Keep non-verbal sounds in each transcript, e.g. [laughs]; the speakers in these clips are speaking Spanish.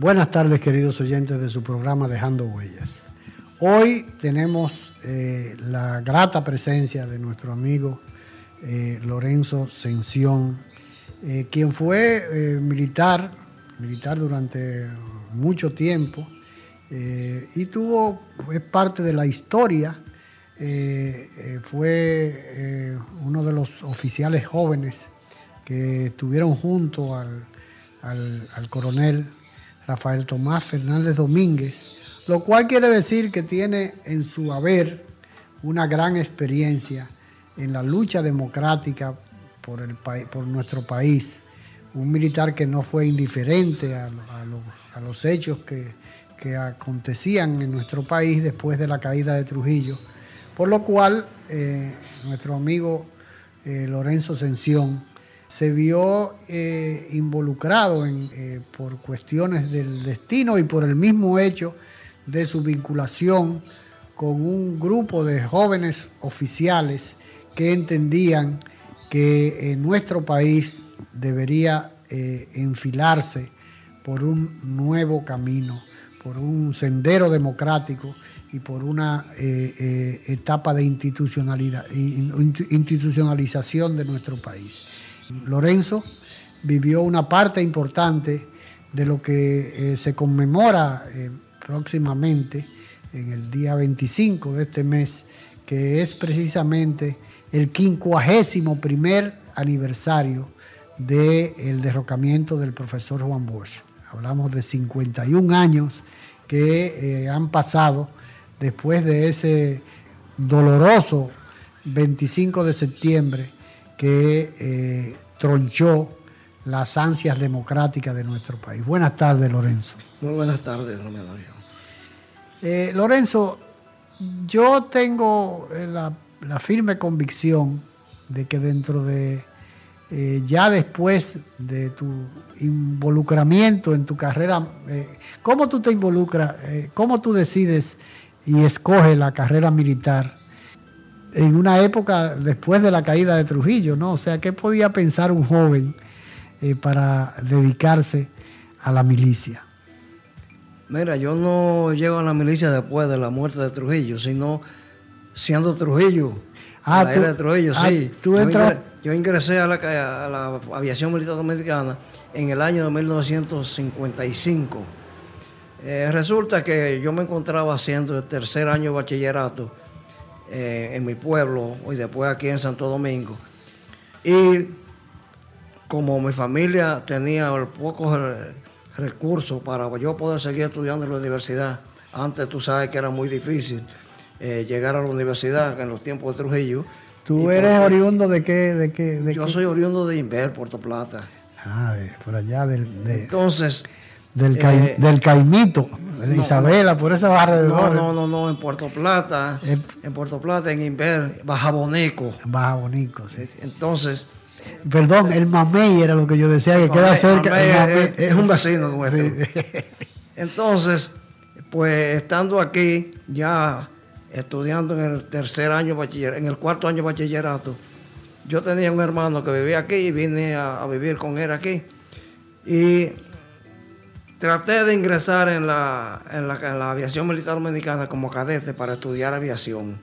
Buenas tardes, queridos oyentes de su programa Dejando Huellas. Hoy tenemos eh, la grata presencia de nuestro amigo eh, Lorenzo Sención, eh, quien fue militar, militar durante mucho tiempo y tuvo, es parte de la historia, fue uno de los oficiales jóvenes que estuvieron junto al, al coronel Rafael Tomás Fernández Domínguez, lo cual quiere decir que tiene en su haber una gran experiencia en la lucha democrática por, el por nuestro país, un militar que no fue indiferente a, los hechos que, acontecían en nuestro país después de la caída de Trujillo, por lo cual eh, nuestro amigo eh, Lorenzo Sención se vio eh, involucrado eh, por cuestiones del destino y por el mismo hecho de su vinculación con un grupo de jóvenes oficiales que entendían que en nuestro país debería eh, enfilarse por un nuevo camino, por un sendero democrático y por una etapa de institucionalización de nuestro país. Lorenzo vivió una parte importante de lo que eh, se conmemora eh, próximamente en el día 25 de este mes, que es precisamente el quincuagésimo primer aniversario del derrocamiento del profesor Juan Bosch. Hablamos de 51 años que eh, han pasado después de ese doloroso 25 de septiembre que eh, tronchó las ansias democráticas de nuestro país. Buenas tardes, Lorenzo. Muy buenas tardes, Romero. Eh, Lorenzo, yo tengo eh, la, firme convicción de que dentro de, ya después de tu involucramiento en tu carrera, ¿cómo tú te involucras, cómo tú decides y escoges la carrera militar? En una época después de la caída de Trujillo, ¿no? O sea, ¿qué podía pensar un joven eh, para dedicarse a la milicia? Mira, yo no llego a la milicia después de la muerte de Trujillo, sino siendo Trujillo. Ah, la era de Trujillo, ah, sí. yo, ingresé, a la, aviación militar dominicana en el año de 1955. Eh, resulta que yo me encontraba haciendo el tercer año de bachillerato eh, en mi pueblo y después aquí en Santo Domingo. Y como mi familia tenía pocos recursos para yo poder seguir estudiando en la universidad, antes tú sabes que era muy difícil eh, llegar a la universidad en los tiempos de Trujillo. ¿Tú eres oriundo de qué? De qué yo soy oriundo de Inver, Puerto Plata. Ah, por allá del... Entonces... Del, eh, del Caimito. Isabela, por esa barra de No, no, no, no, en Puerto Plata, en Puerto Plata, en Inver, Baja Bonico. Baja Bonico, sí. Entonces. Perdón, el Mamey era lo que yo decía, que queda cerca. es, un vecino nuestro. [laughs] Entonces, pues estando aquí, ya estudiando en el tercer año bachiller, en el cuarto año bachillerato, yo tenía un hermano que vivía aquí y vine a vivir con él aquí. Y Traté de ingresar en la, en la, aviación militar dominicana como cadete para estudiar aviación,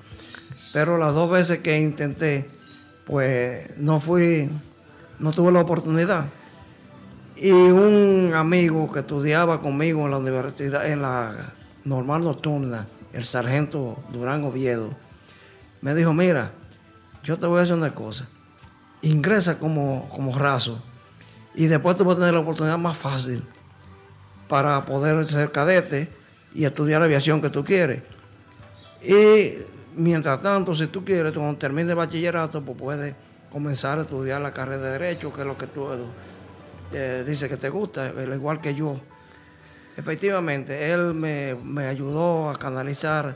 pero las dos veces que intenté, pues no fui, no tuve la oportunidad. Y un amigo que estudiaba conmigo en la universidad, en la normal nocturna, el sargento Durán Oviedo, me dijo, mira, yo te voy a hacer una cosa, ingresa como, como raso y después tú vas a tener la oportunidad más fácil para poder ser cadete y estudiar aviación que tú quieres. Y mientras tanto, si tú quieres, cuando termine el bachillerato, pues puedes comenzar a estudiar la carrera de Derecho, que es lo que tú eh, dices que te gusta, igual que yo. Efectivamente, él me, ayudó a canalizar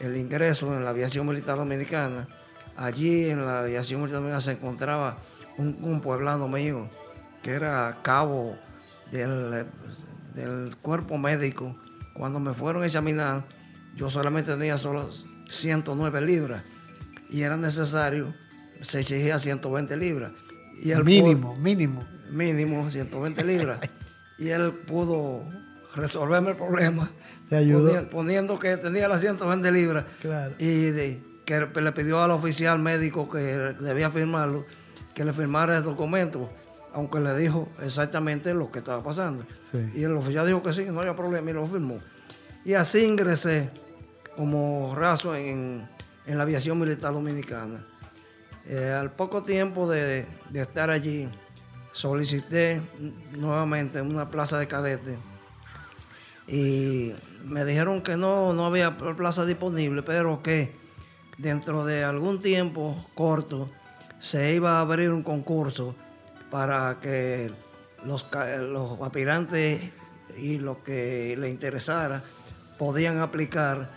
el ingreso en la aviación militar dominicana. Allí en la aviación militar dominicana se encontraba un, un pueblano mío que era cabo del del cuerpo médico, cuando me fueron a examinar, yo solamente tenía solo 109 libras y era necesario, se exigía 120 libras. Y mínimo, mínimo. Mínimo, 120 libras. [laughs] y él pudo resolverme el problema. Te ayudó. Poniendo, poniendo que tenía las 120 libras. Claro. Y de- que le pidió al oficial médico que debía firmarlo, que le firmara el documento, aunque le dijo exactamente lo que estaba pasando. Sí. Y el oficial dijo que sí, no había problema y lo firmó. Y así ingresé como raso en, en la aviación militar dominicana. Eh, al poco tiempo de, de estar allí, solicité nuevamente una plaza de cadete y me dijeron que no, no había plaza disponible, pero que dentro de algún tiempo corto se iba a abrir un concurso para que los, aspirantes y los que le interesara podían aplicar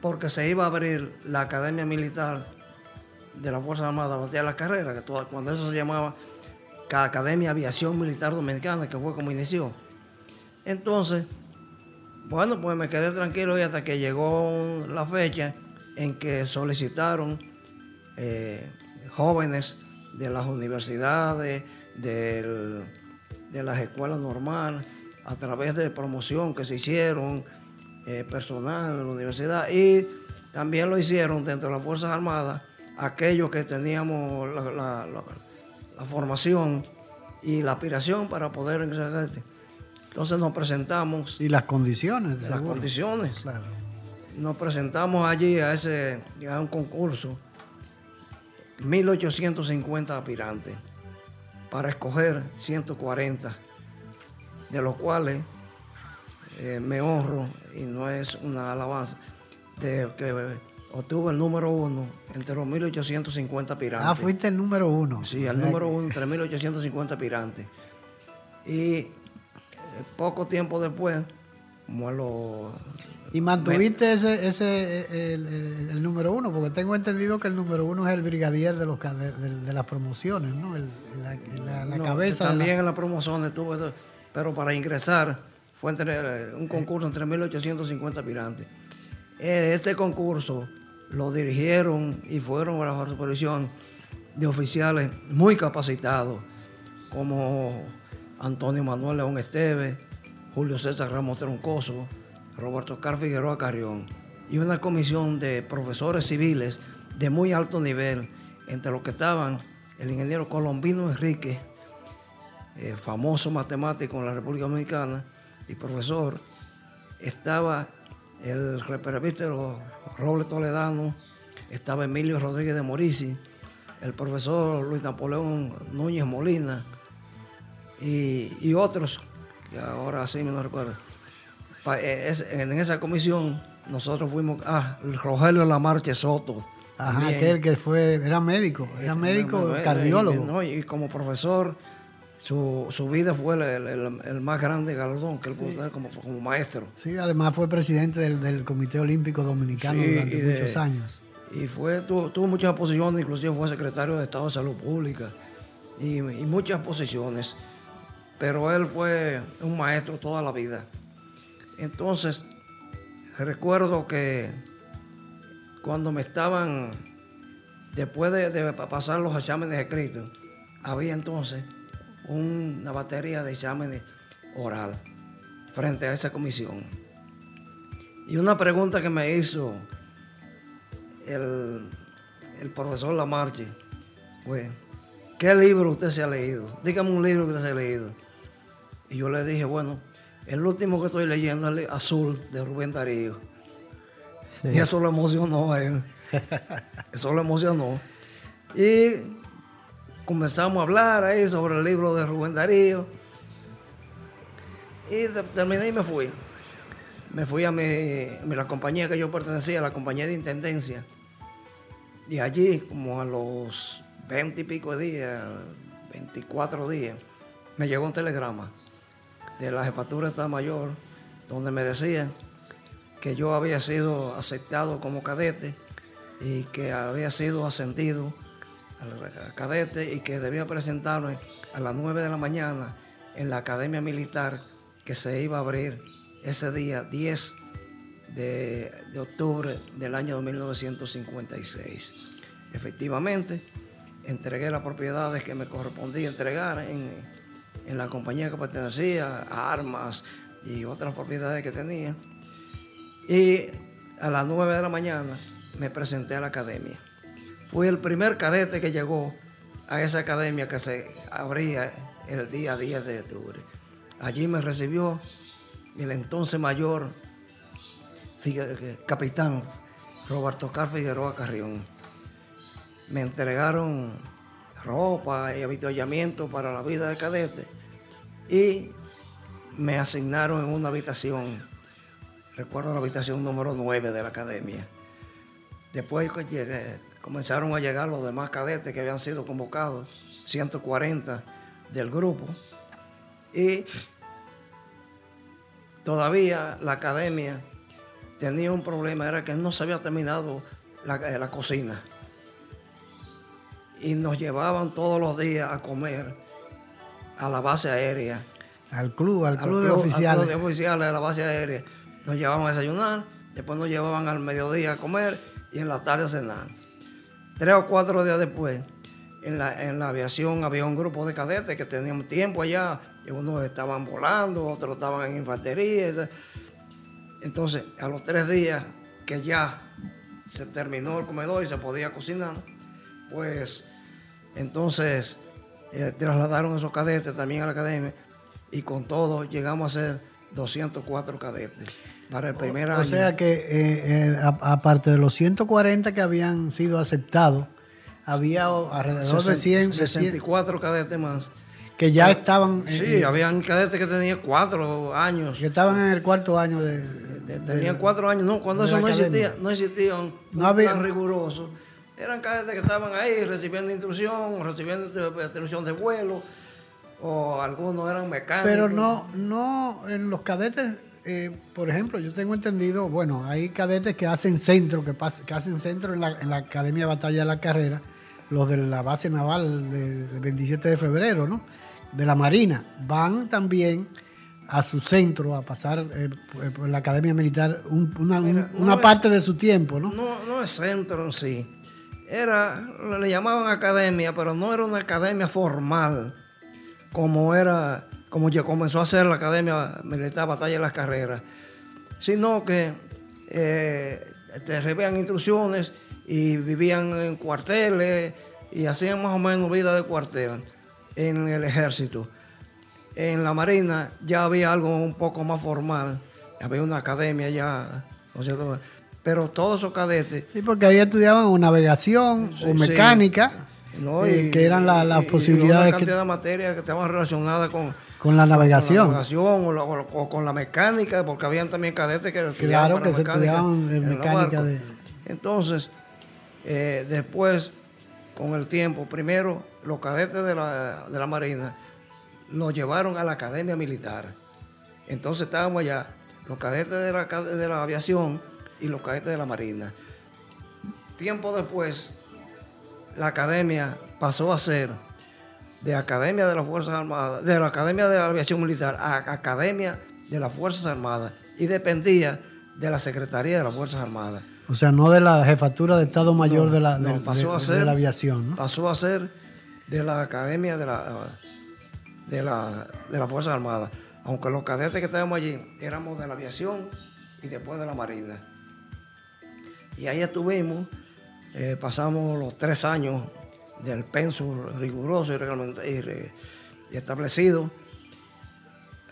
porque se iba a abrir la Academia Militar de la Fuerza Armada Batalla de la Carrera, que toda- cuando eso se llamaba Ca- Academia Aviación Militar Dominicana, que fue como inició. Entonces, bueno, pues me quedé tranquilo y hasta que llegó la fecha en que solicitaron eh, jóvenes de las universidades, del- de las escuelas normales, a través de promoción que se hicieron, eh, personal en la universidad, y también lo hicieron dentro de las Fuerzas Armadas, aquellos que teníamos la, la- la- la formación y la aspiración para poder ingresar este. Entonces nos presentamos Y las condiciones. de las seguro. condiciones. Claro. Nos presentamos allí a ese a un concurso, 1850 aspirantes, para escoger 140, de los cuales eh, me honro, y no es una alabanza, de que obtuve el número uno entre los 1850 aspirantes. Ah, fuiste el número uno. Sí, sea número uno, 3.850 aspirantes. Y eh, poco tiempo después, como a los... Y mantuviste ese, ese el, el- el número uno, porque tengo entendido que el número uno es el brigadier de los de, de- de las promociones, ¿no? El- la, la- la No, cabeza. la- También en la promoción estuve, eso, pero para ingresar fue entre, eh, un concurso entre 1.850 aspirantes. Eh, Este concurso lo dirigieron y fueron bajo la supervisión de oficiales muy capacitados, como Antonio Manuel León Esteves, Julio César Ramos Troncoso, Roberto Oscar Figueroa Carrión, y una comisión de profesores civiles de muy alto nivel, entre los que estaban el ingeniero Colombino Enrique, eh, famoso matemático en la República Dominicana y profesor, estaba el represbítero Robles Toledano, estaba Emilio Rodríguez de Morici, el profesor Luis Napoleón Núñez Molina y, y otros, que ahora sí me no recuerdo. Eh, en esa comisión nosotros fuimos, ah, el Rogelio Lamarche Soto. Ajá, también. aquel que fue, era médico, era médico, No, no, no, cardiólogo. Y, no, y como profesor, su, su vida fue el, el- el más grande galardón que él pudo tener como, como maestro. Sí, además fue presidente del, del Comité Olímpico Dominicano Sí, durante de- muchos años. Y fue, tuvo, tuvo muchas posiciones, inclusive fue secretario de Estado de Salud Pública y, y muchas posiciones. Pero él fue un maestro toda la vida. Entonces, recuerdo que cuando me estaban, después de, de pasar los exámenes escritos, había entonces una batería de exámenes oral frente a esa comisión. Y una pregunta que me hizo el, el profesor Lamarche fue, ¿qué libro usted se ha leído? Dígame un libro que usted se ha leído. Y yo le dije, bueno, el último que estoy leyendo es Azul de Rubén Darío. Y eso lo emocionó a él. [laughs] Eso lo emocionó. Y comenzamos a hablar ahí sobre el libro de Rubén Darío. Y terminé y me fui. Me fui a mi, a mi- la compañía que yo pertenecía, la compañía de intendencia. Y allí, como a los 20 y pico de días, 24 días, me llegó un telegrama de la jefatura Estado Mayor, donde me decían que yo había sido aceptado como cadete y que había sido ascendido al cadete y que debía presentarme a las 9 de la mañana en la Academia Militar que se iba a abrir ese día 10 de, de octubre del año 1956. Efectivamente, entregué las propiedades que me correspondía entregar en, en la compañía que pertenecía, armas, y otras propiedades que tenía. Y a las 9 de la mañana me presenté a la academia. Fui el primer cadete que llegó a esa academia que se abría el día 10 de octubre. Allí me recibió el entonces mayor capitán Roberto Carlos Figueroa Carrión. Me entregaron ropa y habituallamiento para la vida de cadete y me asignaron en una habitación, recuerdo la habitación número 9 de la academia. Después comenzaron a llegar los demás cadetes que habían sido convocados, 140 del grupo, y todavía la academia tenía un problema, era que no se había terminado la, eh, cocina. Y nos llevaban todos los días a comer a la base aérea. Al club, al club, de oficiales. Al club de oficiales de la base aérea. Nos llevaban a desayunar, después nos llevaban al mediodía a comer y en la tarde a cenar. Tres o cuatro días después, en la, en la aviación había un grupo de cadetes que tenían tiempo allá, y unos estaban volando, otros estaban en infantería. Entonces, a los tres días que ya se terminó el comedor y se podía cocinar, pues entonces eh, trasladaron esos cadetes también a la academia y con todo llegamos a ser 204 cadetes para el primer año. O sea que eh, eh, aparte de los 140 que habían sido aceptados, había alrededor de 100... 64 cadetes más que ya estaban. Sí, habían cadetes que tenían cuatro años. Que estaban en el cuarto año de. tenían cuatro años, no, cuando eso no existía, no existía un plan riguroso. Eran cadetes que estaban ahí recibiendo instrucción, recibiendo instrucción de vuelo, o algunos eran mecánicos. Pero no, no, en los cadetes, eh, por ejemplo, yo tengo entendido, bueno, hay cadetes que hacen centro, que, que hacen centro en la, en la Academia de Batalla de la Carrera, los de la base naval del 27 de febrero, ¿no? de la Marina van también a su centro a pasar eh, por la Academia Militar una, parte de su tiempo, ¿no? ¿no? No es centro en sí. Era, le llamaban academia, pero no era una academia formal, como era, como ya comenzó a ser la Academia Militar Batalla de las Carreras, sino que eh, te recibían instrucciones y vivían en cuarteles y hacían más o menos vida de cuartel en el ejército. En la Marina ya había algo un poco más formal, había una academia ya, ¿no Pero todos esos cadetes... Sí, porque ahí estudiaban o navegación o mecánica, eh, que eran las posibilidades... Y cantidad de materias que estaban relacionadas con, con la navegación. Con la navegación o, con la mecánica, porque habían también cadetes que Claro, que se estudiaban en mecánica de... Entonces, eh, después, con el tiempo, primero los cadetes de la, Marina los llevaron a la Academia Militar. Entonces estábamos allá, los cadetes de la, de la aviación y los cadetes de la Marina. Tiempo después, la academia pasó a ser de Academia de las Fuerzas Armadas, de la Academia de la Aviación Militar a Academia de las Fuerzas Armadas y dependía de la Secretaría de las Fuerzas Armadas. O sea, no de la jefatura de Estado Mayor de, la, pasó a ser, la aviación. Pasó a ser de la Academia de la, de la, de la Fuerza Armada. Aunque los cadetes que estábamos allí éramos de la aviación y después de la Marina. Y ahí estuvimos, eh, pasamos los tres años del penso riguroso y, y establecido.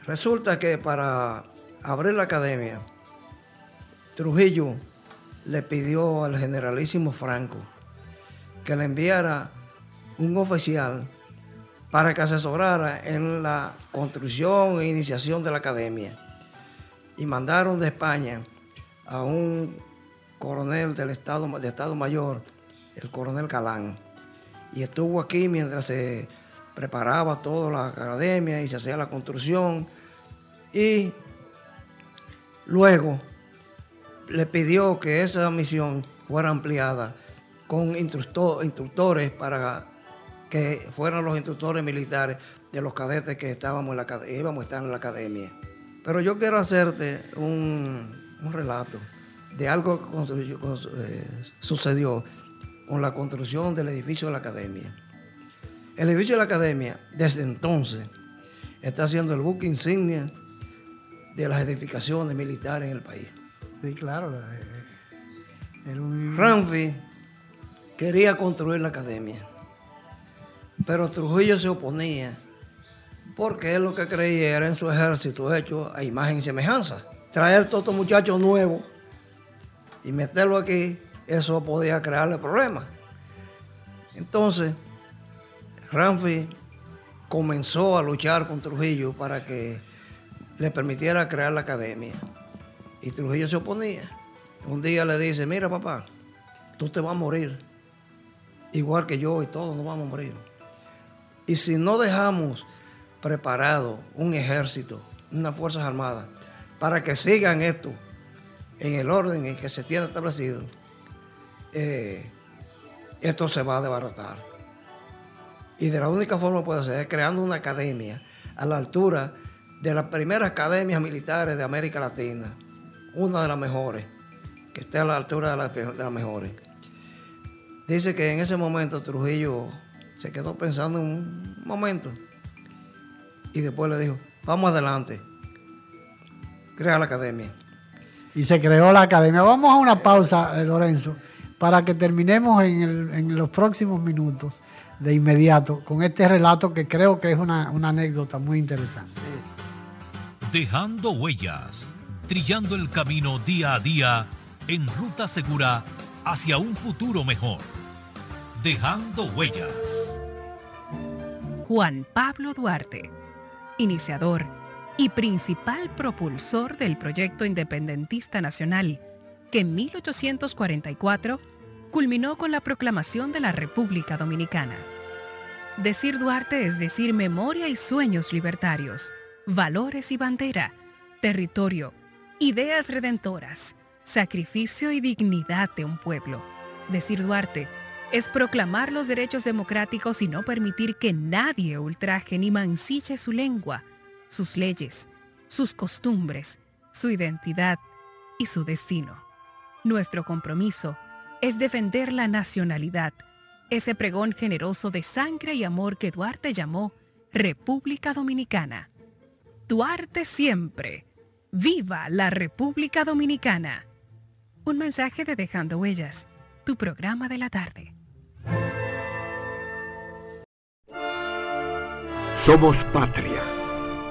Resulta que para abrir la academia, Trujillo le pidió al generalísimo Franco que le enviara un oficial para que asesorara en la construcción e iniciación de la academia. Y mandaron de España a un coronel del Estado, de Estado Mayor, el coronel Calán. Y estuvo aquí mientras se preparaba toda la academia y se hacía la construcción. Y luego le pidió que esa misión fuera ampliada con instructores para que fueran los instructores militares de los cadetes que estábamos en la, íbamos a estar en la academia. Pero yo quiero hacerte un, relato de algo que eh, sucedió con la construcción del edificio de la academia. El edificio de la academia, desde entonces, está siendo el buque insignia de las edificaciones militares en el país. Sí, claro. Ramfi quería construir la academia, pero Trujillo se oponía porque él lo que creía era en su ejército hecho a imagen y semejanza. Traer todos estos muchachos nuevos y meterlo aquí, eso podía crearle problemas. Entonces, Ramfi comenzó a luchar con Trujillo para que le permitiera crear la academia. Y Trujillo se oponía. Un día le dice, mira papá, tú te vas a morir, igual que yo y todos nos vamos a morir. Y si no dejamos preparado un ejército, unas fuerzas armadas, para que sigan esto en el orden en que se tiene establecido, eh, esto se va a desbaratar. Y de la única forma puede ser es creando una academia a la altura de las primeras academias militares de América Latina, una de las mejores, que esté a la altura de, de las mejores. Dice que en ese momento Trujillo se quedó pensando un momento y después le dijo, vamos adelante, crea la academia. Y se creó la academia. Vamos a una pausa, eh, Lorenzo, para que terminemos en, los próximos minutos de inmediato con este relato que creo que es una, anécdota muy interesante. Dejando huellas, trillando el camino día a día en ruta segura hacia un futuro mejor. Dejando huellas. Juan Pablo Duarte iniciador y principal propulsor del proyecto independentista nacional, que en 1844 culminó con la proclamación de la República Dominicana. Decir Duarte es decir memoria y sueños libertarios, valores y bandera, territorio, ideas redentoras, sacrificio y dignidad de un pueblo. Decir Duarte es proclamar los derechos democráticos y no permitir que nadie ultraje ni mancille su lengua, sus leyes, sus costumbres, su identidad y su destino. Nuestro compromiso es defender la nacionalidad, ese pregón generoso de sangre y amor que Duarte llamó República Dominicana. Duarte siempre. ¡Viva la República Dominicana! Un mensaje de Dejando Huellas, tu programa de la tarde. Somos patria.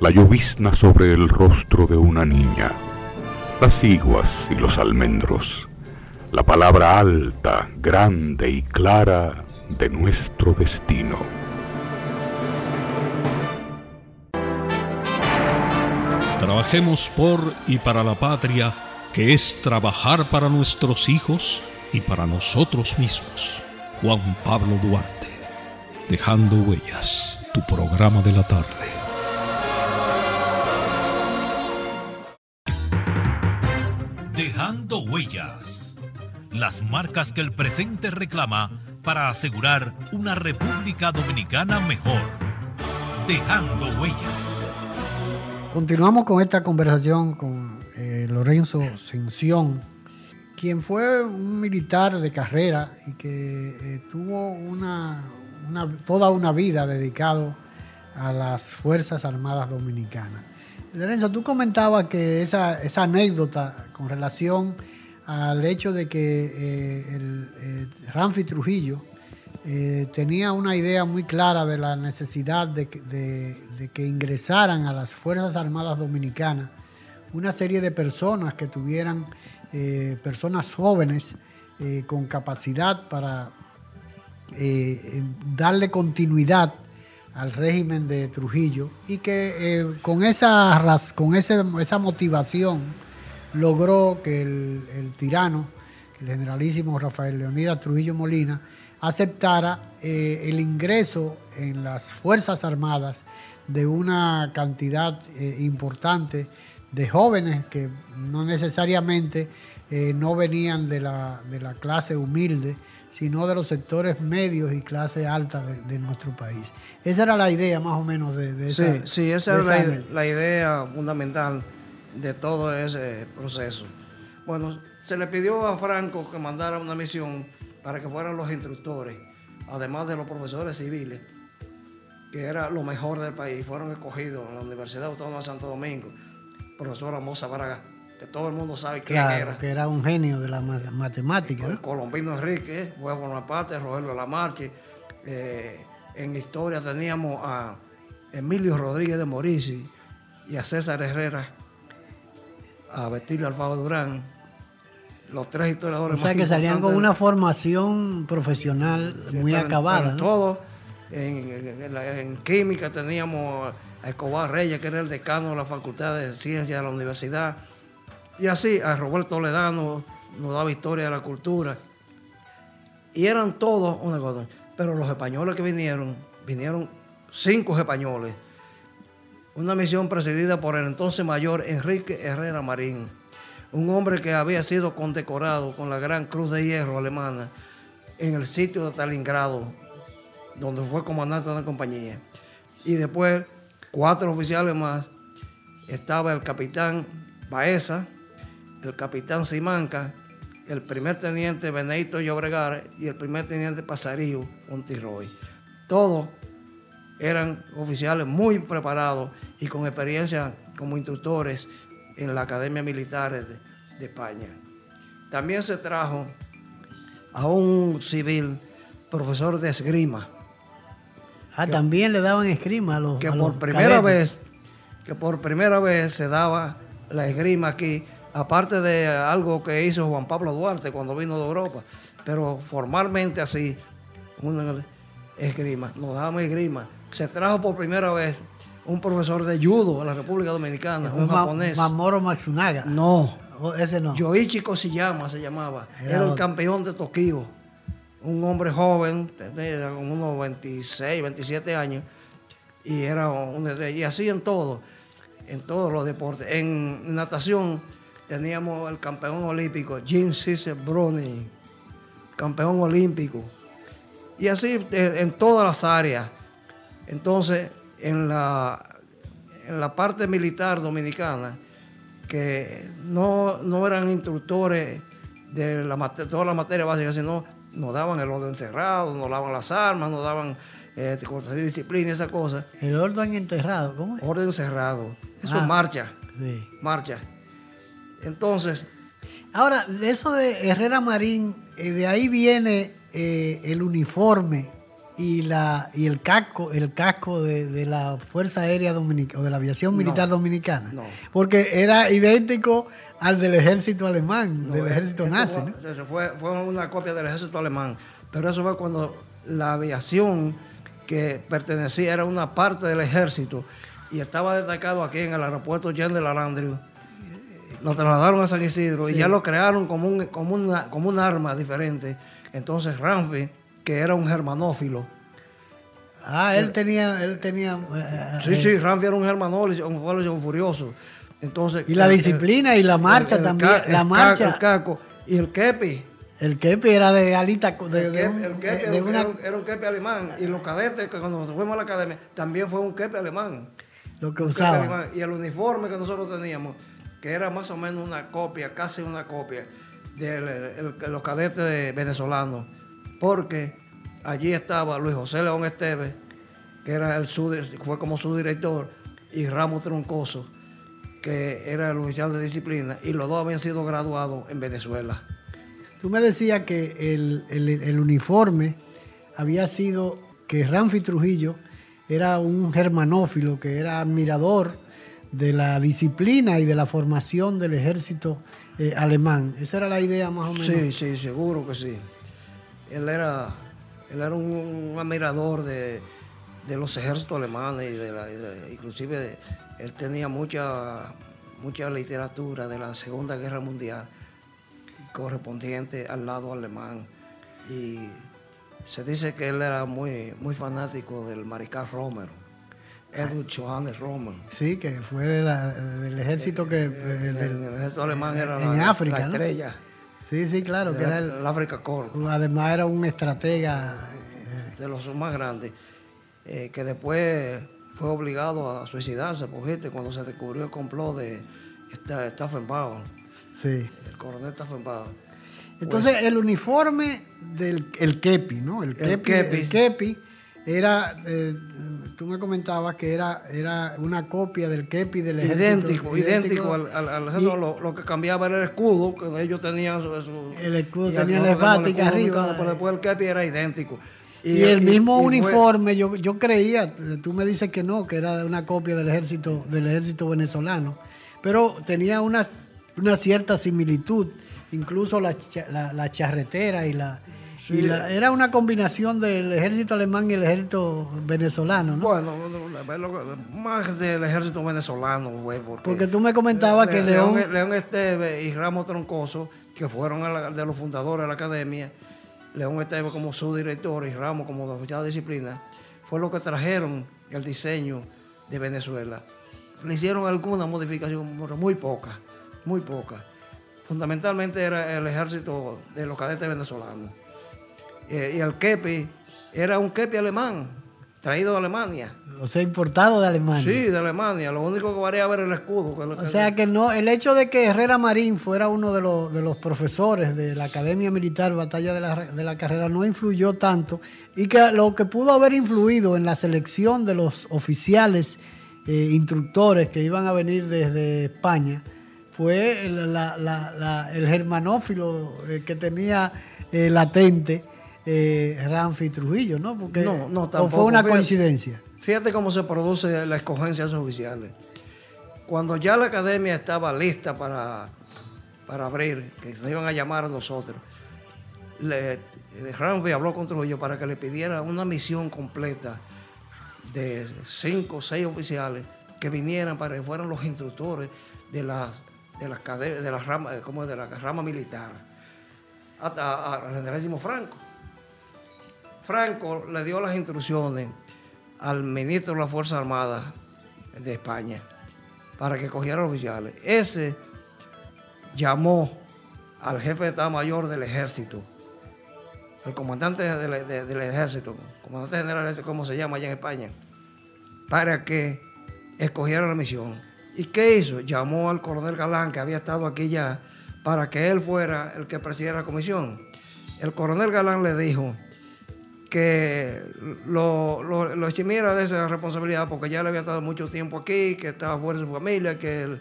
la llovizna sobre el rostro de una niña, las iguas y los almendros, la palabra alta, grande y clara de nuestro destino. Trabajemos por y para la patria, que es trabajar para nuestros hijos y para nosotros mismos. Juan Pablo Duarte, dejando huellas, tu programa de la tarde. Huellas, las marcas que el presente reclama para asegurar una República Dominicana mejor. Dejando huellas. Continuamos con esta conversación con eh, Lorenzo Cinción, quien fue un militar de carrera y que eh, tuvo una, toda una vida dedicado a las Fuerzas Armadas Dominicanas. Lorenzo, tú comentabas que esa, anécdota con relación al hecho de que eh, el, Ramfi Trujillo tenía una idea muy clara de la necesidad de, que ingresaran a las Fuerzas Armadas Dominicanas una serie de personas que tuvieran, eh, personas jóvenes eh, con capacidad para eh, darle continuidad al régimen de Trujillo y que con, esa, con esa motivación logró que el, el tirano, el generalísimo Rafael Leonidas Trujillo Molina, aceptara el ingreso en las Fuerzas Armadas de una cantidad eh, importante de jóvenes que no necesariamente eh, no venían de la, de la, clase humilde, sino de los sectores medios y clase alta de, nuestro país. Esa era la idea más o menos de, de esa. Sí, sí esa era la, idea fundamental de todo ese proceso. Bueno, se le pidió a Franco que mandara una misión para que fueran los instructores, además de los profesores civiles, que era lo mejor del país, fueron escogidos en la Universidad Autónoma de Santo Domingo, profesora Moza Braga, que todo el mundo sabe quién era. que era un genio de la matemática. Colombino Enrique, fue a Bonaparte, Rogelio Lamarche. Eh, en historia teníamos a Emilio Rodríguez de Morisi y a César Herrera, a Bestilio Alfaro Durán, los tres historiadores o sea, que salían con una formación profesional muy acabada. ¿no? En, química teníamos a Escobar Reyes, que era el decano de la Facultad de Ciencias de la universidad. Y así, a Roberto Toledano nos daba historia de la cultura. Y eran todos una cosa. Pero los españoles que vinieron, vinieron cinco españoles. Una misión presidida por el entonces mayor Enrique Herrera Marín, un hombre que había sido condecorado con la Gran Cruz de Hierro alemana en el sitio de Stalingrado donde fue comandante de la compañía. Y después, cuatro oficiales más. Estaba el capitán Baeza, el capitán Simanca, el primer teniente Benedito Llobregar y el primer teniente Pasarillo Montiroy. Todos eran oficiales muy preparados y con experiencia como instructores en la Academia Militar de, de España. También se trajo a un civil profesor de esgrima, Ah, también le daban esgrima a los Que por primera vez, que por primera vez se daba la esgrima aquí, aparte de algo que hizo Juan Pablo Duarte cuando vino de Europa, pero formalmente así, una esgrima, nos daban esgrima. Se trajo por primera vez un profesor de judo en la República Dominicana, un, japonés. Mamoro Matsunaga. No. Ese no. Yoichi Koshiyama se llamaba. Era, el campeón de Tokio un hombre joven, tenía como unos 26, 27 años, y era un, y así en todo, en todos los deportes. En natación teníamos el campeón olímpico, Jim Cisse Bruni, campeón olímpico, y así en todas las áreas. Entonces, en la, en la parte militar dominicana, que no, no eran instructores de la, toda la materia básica, sino nos daban el orden encerrado, nos daban las armas, nos daban eh, disciplina, esa cosa. ¿El orden enterrado? ¿Cómo es? Orden cerrado. Eso es ah, marcha. Sí. Marcha. Entonces. Ahora, eso de Herrera Marín, eh, de ahí viene eh, el uniforme y la y el casco, el casco de, la Fuerza Aérea Dominicana o de la Aviación Militar Dominicana. Porque era idéntico al del ejército alemán, del ejército nazi. Fue, fue, una copia del ejército alemán, pero eso fue cuando la aviación que pertenecía era una parte del ejército y estaba destacado aquí en el aeropuerto Jean de Lalandrio lo trasladaron a San Isidro y ya lo crearon como un, como, una, como un arma diferente. Entonces Ramfi, que era un germanófilo. Ah, él tenía, él tenía. Eh, sí, sí, Ramfi era un germanófilo, un furioso. Entonces, y la disciplina y la marcha también. la marcha. el caco y el kepi. El kepi era de alita. De, el kepi, era, un, kepi alemán. Y los cadetes, que cuando fuimos a la academia, también fue un kepi alemán. Lo que usaban. Y el uniforme que nosotros teníamos que era más o menos una copia, casi una copia de los cadetes venezolanos, porque allí estaba Luis José León Esteves, que era el fue como su director, y Ramos Troncoso, que era el oficial de disciplina, y los dos habían sido graduados en Venezuela. Tú me decías que el, el uniforme había sido que Ramfi Trujillo era un germanófilo, que era admirador de la disciplina y de la formación del ejército eh, alemán. Esa era la idea más o menos. Sí, sí, seguro que sí. Él era, él era un, admirador de, los ejércitos alemanes y de la, inclusive él tenía mucha, mucha literatura de la Segunda Guerra Mundial correspondiente al lado alemán. Y se dice que él era muy, muy fanático del mariscal Romero Edward Johannes Roman. Sí, que fue del ejército que... el, ejército alemán era en la, África, estrella. Sí, sí, claro, que era el, África Corps. Además era un estratega... Eh, de los más grandes, eh, que después fue obligado a suicidarse por gente cuando se descubrió el complot de Staffenbauer. Sí. El coronel Staffenbauer. Entonces, pues el uniforme del el kepi, ¿no? El, kepi, el kepi era, eh, tú me comentabas que era, era una copia del kepi del ejército. Idéntico, idéntico, al, al, lo, que cambiaba era el escudo, que ellos tenían su... el escudo tenía la esvática arriba. pero después el kepi era idéntico. Y, el mismo uniforme, yo, yo creía, tú me dices que no, que era una copia del ejército, del ejército venezolano, pero tenía una, una cierta similitud, incluso la, la charretera y la, era una combinación del ejército alemán y el ejército venezolano, ¿no? Bueno, más del ejército venezolano, güey. Porque, tú me comentabas que León... León Esteve y Ramos Troncoso, que fueron de los fundadores de la academia, León Esteve como su director y Ramos como de disciplina, fue lo que trajeron el diseño de Venezuela. Le hicieron alguna modificación, muy poca, muy poca. Fundamentalmente era el ejército de los cadetes venezolanos. Eh, y el kepi era un kepi alemán, traído de Alemania. O sea, importado de Alemania. Sí, de Alemania. Lo único que variaba era el escudo. o sea, que no, el hecho de que Herrera Marín fuera uno de los, de los profesores de la Academia Militar Batalla de la, de la Carrera no influyó tanto y que lo que pudo haber influido en la selección de los oficiales eh, instructores que iban a venir desde España fue el, el germanófilo eh, que tenía latente eh, Ramfi Trujillo, ¿no? Porque no, no, tampoco. fue una coincidencia. Fíjate cómo se produce la escogencia de esos oficiales. Cuando ya la academia estaba lista para, para abrir, que nos iban a llamar a nosotros, le, Ramfi habló con Trujillo para que le pidiera una misión completa de cinco o seis oficiales que vinieran para que fueran los instructores de las de las de la rama, como de la rama militar, hasta al generalísimo Franco. Franco le dio las instrucciones al ministro de las Fuerzas Armadas de España para que cogiera los oficiales. Ese llamó al jefe de Estado Mayor del Ejército, el comandante del, Ejército, comandante general, como se llama allá en España, para que escogiera la misión. ¿Y qué hizo? Llamó al coronel Galán, que había estado aquí ya, para que él fuera el que presidiera la comisión. El coronel Galán le dijo, que lo, lo, eximiera de esa responsabilidad porque ya le había dado mucho tiempo aquí, que estaba fuera de su familia, que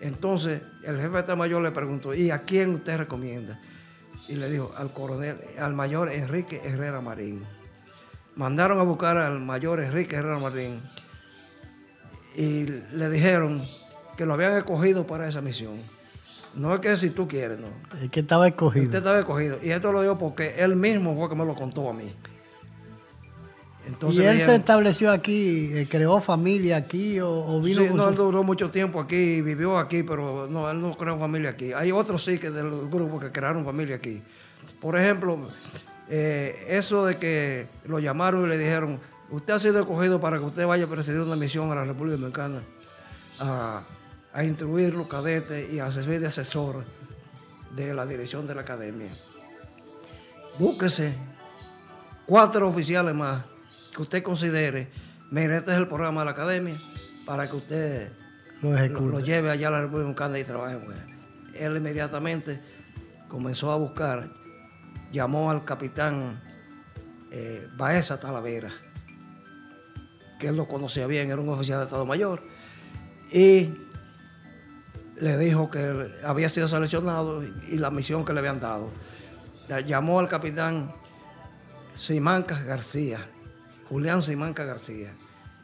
Entonces el jefe de Estado Mayor le preguntó, ¿y a quién usted recomienda? Y le dijo, al coronel, al mayor Enrique Herrera Marín. Mandaron a buscar al mayor Enrique Herrera Marín y le dijeron que lo habían escogido para esa misión. No es que si tú quieres, no. Es que estaba escogido. Usted estaba escogido. Y esto lo digo porque él mismo fue que me lo contó a mí. Entonces, ¿Y él se estableció aquí, eh, creó familia aquí o, vino? Sí, no, él duró mucho tiempo aquí, vivió aquí, pero no, él no creó familia aquí. Hay otros sí que del grupo que crearon familia aquí. Por ejemplo, eh, eso de que lo llamaron y le dijeron, usted ha sido escogido para que usted vaya a presidir una misión a la República Dominicana a, a instruir los cadetes y a servir de asesor de la dirección de la academia. Búsquese cuatro oficiales más que usted considere, mire, este es el programa de la academia, para que usted lo, lleve allá a la República Dominicana y trabaje con él. Él inmediatamente comenzó a buscar, llamó al capitán eh, Baeza Talavera, que él lo conocía bien, era un oficial de Estado Mayor, y le dijo que había sido seleccionado y la misión que le habían dado. Llamó al capitán Simancas García, Julián Simanca García.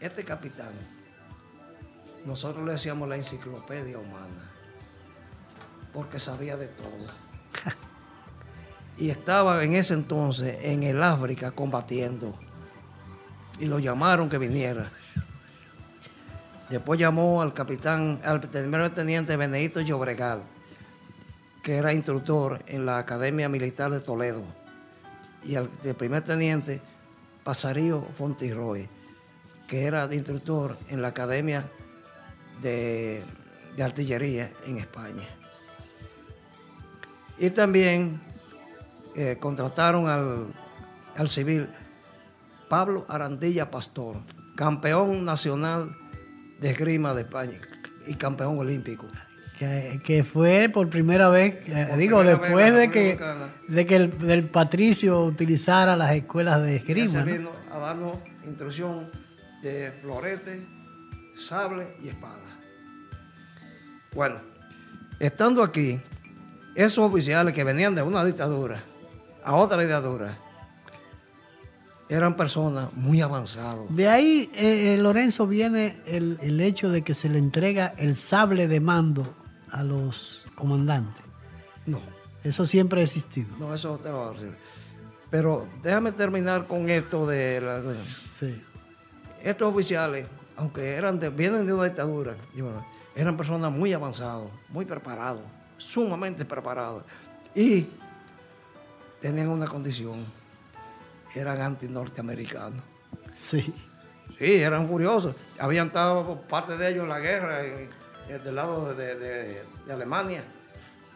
Este capitán, nosotros le decíamos la enciclopedia humana, porque sabía de todo. [laughs] y estaba en ese entonces en el África combatiendo. Y lo llamaron que viniera. Después llamó al capitán, al primer teniente Benedito Llobregal, que era instructor en la Academia Militar de Toledo. Y al primer teniente Pasarío Fontiroy, que era de instructor en la Academia de, Artillería en España. Y también eh, contrataron al, al civil Pablo Arandilla Pastor, campeón nacional de esgrima de España y campeón olímpico que, fue por primera vez, eh, digo, después de que, de que el, patricio utilizara las escuelas de esgrima. vino a darnos instrucción de florete, sable y espada. Bueno, estando aquí, esos oficiales que venían de una dictadura a otra dictadura, eran personas muy avanzadas. De ahí, eh, eh, Lorenzo, viene el, el, hecho de que se le entrega el sable de mando a los comandantes. No. Eso siempre ha existido. No, eso te va a decir. Pero déjame terminar con esto de la... Sí. Estos oficiales, aunque eran de, vienen de una dictadura, eran personas muy avanzadas, muy preparados, sumamente preparados. Y tenían una condición, eran anti-norteamericanos. Sí. Sí, eran furiosos. Habían estado parte de ellos en la guerra. Del lado de, Alemania,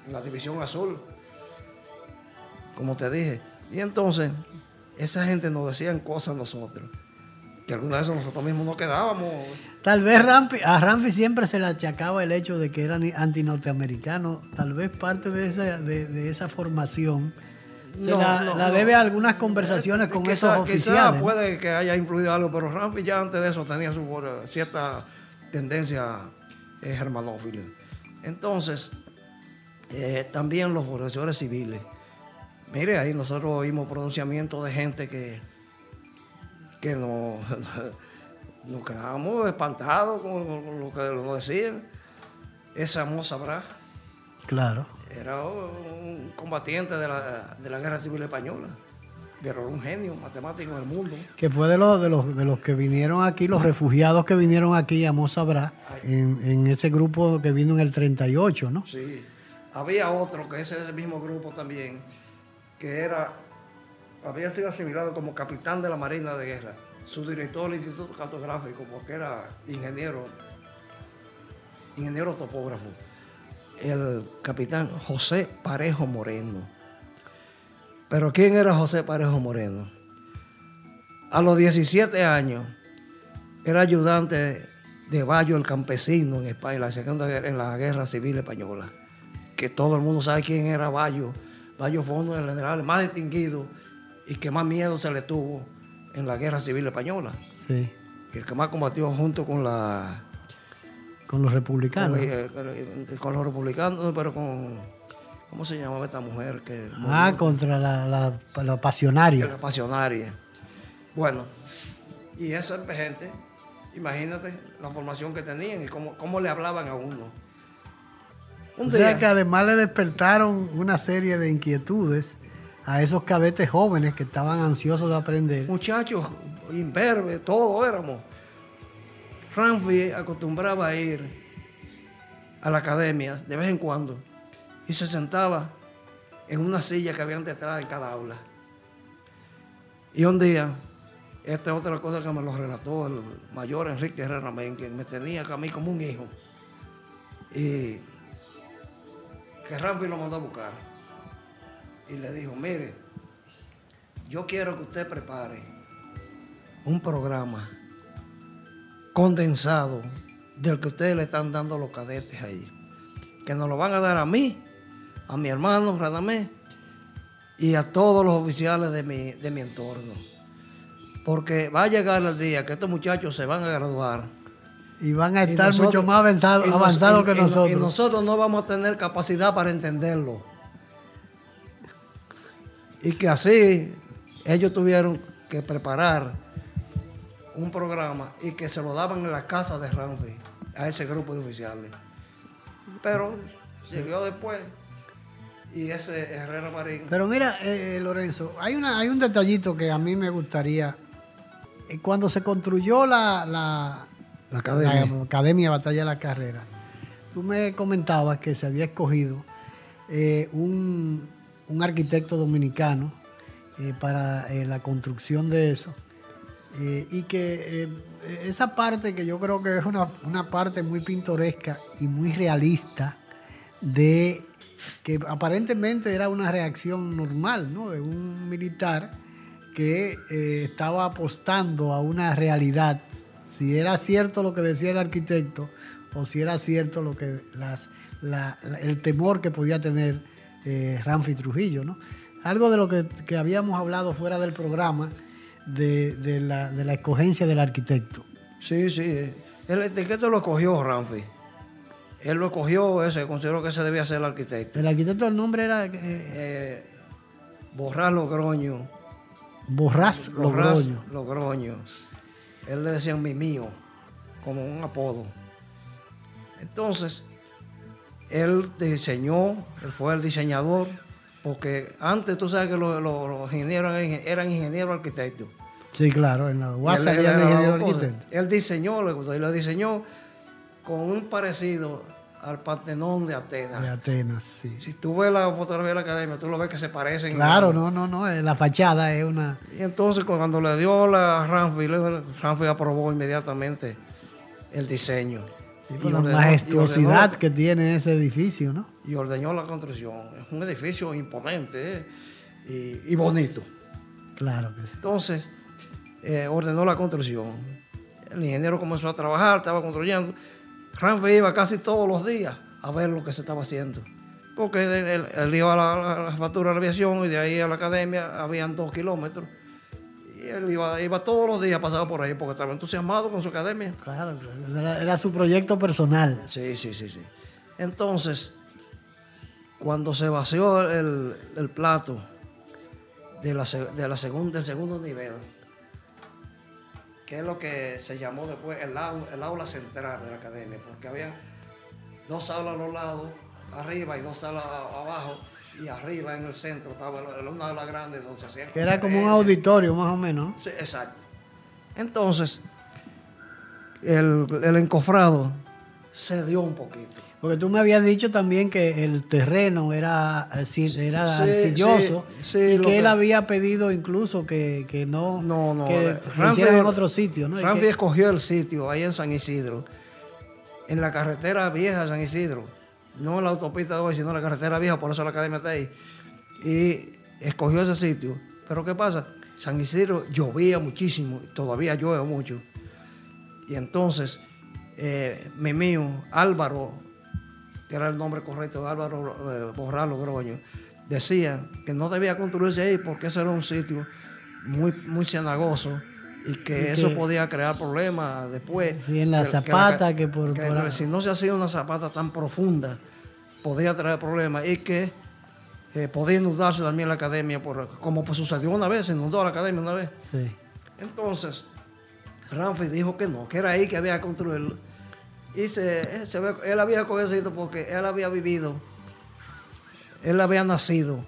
en la División Azul, como te dije. Y entonces, esa gente nos decían cosas a nosotros, que algunas veces nosotros mismos no quedábamos. Tal vez a Ramfi siempre se le achacaba el hecho de que era anti-norteamericano, tal vez parte de esa, de, esa formación. Se la, debe a algunas conversaciones con esos oficiales. Quizá puede que haya influido algo, pero Ramfi ya antes de eso tenía su cierta tendencia es germanófilo. Entonces, eh, también los profesores civiles. Mire, ahí nosotros oímos pronunciamientos de gente que, que nos, [laughs] nos quedábamos espantados con, lo que nos decían. Esa moza Bra. Claro. Era un combatiente de la, de la Guerra Civil Española pero un genio matemático en el mundo. Que fue de los, de los, de los que vinieron aquí, los refugiados que vinieron aquí a Mozabra, en, en, ese grupo que vino en el 38, ¿no? Sí. Había otro, que ese es el mismo grupo también, que era, había sido asimilado como capitán de la Marina de Guerra, su director del Instituto Cartográfico, porque era ingeniero, ingeniero topógrafo, el capitán José Parejo Moreno pero ¿quién era José Parejo Moreno? A los 17 años era ayudante de Bayo el Campesino en España, en la, segunda, en la Guerra Civil Española. Que todo el mundo sabe quién era Bayo. Bayo fue uno de los generales más distinguidos y que más miedo se le tuvo en la Guerra Civil Española. Sí. Y el que más combatió junto con la Con los republicanos. Con, eh, con los republicanos, pero con. ¿Cómo se llamaba esta mujer? que Ah, contra la, la, la pasionaria. La pasionaria. Bueno, y esa gente, imagínate la formación que tenían y cómo, cómo le hablaban a uno. Un o sea que además le despertaron una serie de inquietudes a esos cadetes jóvenes que estaban ansiosos de aprender. Muchachos, imberbes, todos éramos. Ramfi acostumbraba a ir a la academia de vez en cuando y se sentaba en una silla que habían detrás en cada aula. Y un día, esta es otra cosa que me lo relató el mayor Enrique Herrera, quien me tenía a mí como un hijo. Y que Ramfi lo mandó a buscar. Y le dijo, mire, yo quiero que usted prepare un programa condensado del que ustedes le están dando los cadetes ahí. Que nos lo van a dar a mí, a mi hermano Radamé y a todos los oficiales de mi, de mi entorno. Porque va a llegar el día que estos muchachos se van a graduar. Y van a estar mucho más avanzados que nosotros. Y nosotros no vamos a tener capacidad para entenderlo. Y que así ellos tuvieron que preparar un programa y que se lo daban en la casa de Ramfi a ese grupo de oficiales. Pero llegó después y ese Herrera Marín. Pero mira, eh, eh, Lorenzo, hay, una, hay un detallito que a mí me gustaría. Eh, cuando se construyó la, la, academia. academia Batalla de la Carrera, tú me comentabas que se había escogido un, un, arquitecto dominicano para la construcción de eso. y que esa parte que yo creo que es una, una parte muy pintoresca y muy realista de que aparentemente era una reacción normal ¿no? de un militar que eh, estaba apostando a una realidad, si era cierto lo que decía el arquitecto o si era cierto lo que el temor que podía tener eh, Ramfi Trujillo. ¿no? Algo de lo que, habíamos hablado fuera del programa de, la, escogencia del arquitecto. Sí, sí, el arquitecto lo cogió Ramfi. Él lo cogió, ese, consideró que ese debía ser el arquitecto. El arquitecto, el nombre era. Eh, eh, Borrás Logroño. Borrás Logroño. Logroño. Él le decían mi mío, como un apodo. Entonces, él diseñó, él fue el diseñador, porque antes tú sabes que los, ingenieros eran, ingenieros arquitectos. Sí, claro, en la UAS ingeniero arquitecto. Él diseñó, le gustó, y lo diseñó con un parecido al Partenón de Atenas. De Atenas, sí. Si tú ves la fotografía de la academia, tú lo ves que se parecen. Claro, no, no, no, la fachada es una... Y entonces cuando le dio la Ramfi, Ramfi aprobó inmediatamente el diseño. y la majestuosidad que tiene ese edificio, ¿no? Y ordenó la construcción. Es un edificio imponente ¿eh? y, bonito. Claro que sí. Entonces, eh, ordenó la construcción. El ingeniero comenzó a trabajar, estaba construyendo Ramfe iba casi todos los días a ver lo que se estaba haciendo. Porque él, iba a la, factura de aviación y de ahí a la academia habían dos kilómetros. Y él iba, iba todos los días, pasaba por ahí porque estaba entusiasmado con su academia. Claro, era, su proyecto personal. Sí, sí, sí, sí. Entonces, cuando se vació el, plato de la, de la del segundo nivel, que es lo que se llamó después el, aula central de la academia, porque había dos aulas a los lados, arriba y dos salas abajo, y arriba en el centro estaba una aula grande donde se hacían... Que era como un auditorio más o menos. Sí, exacto. Entonces, el, el encofrado se dio un poquito. Porque tú me habías dicho también que el terreno era, era arcilloso y que, él había pedido incluso que, no, no, no que lo hiciera en otro sitio. ¿no? Ramfi escogió el sitio ahí en San Isidro, en la carretera vieja de San Isidro, no en la autopista de hoy, sino en la carretera vieja, por eso la academia está ahí. Y escogió ese sitio. Pero ¿qué pasa? San Isidro llovía muchísimo, todavía llueve mucho. Y entonces, eh, mi mío, Álvaro, que era el nombre correcto de Álvaro eh, Borral Logroño, decía que no debía construirse ahí porque ese era un sitio muy, muy cenagoso y que eso podía crear problemas después. Sí, en la zapata, que, por, Si no se hacía una zapata tan profunda, podía traer problemas y que eh, podía inundarse también la academia, por, como pues sucedió una vez, se inundó la academia una vez. Entonces, Ramfi dijo que no, que era ahí que había que construirlo. Y se, él había cogido porque él había vivido, él había nacido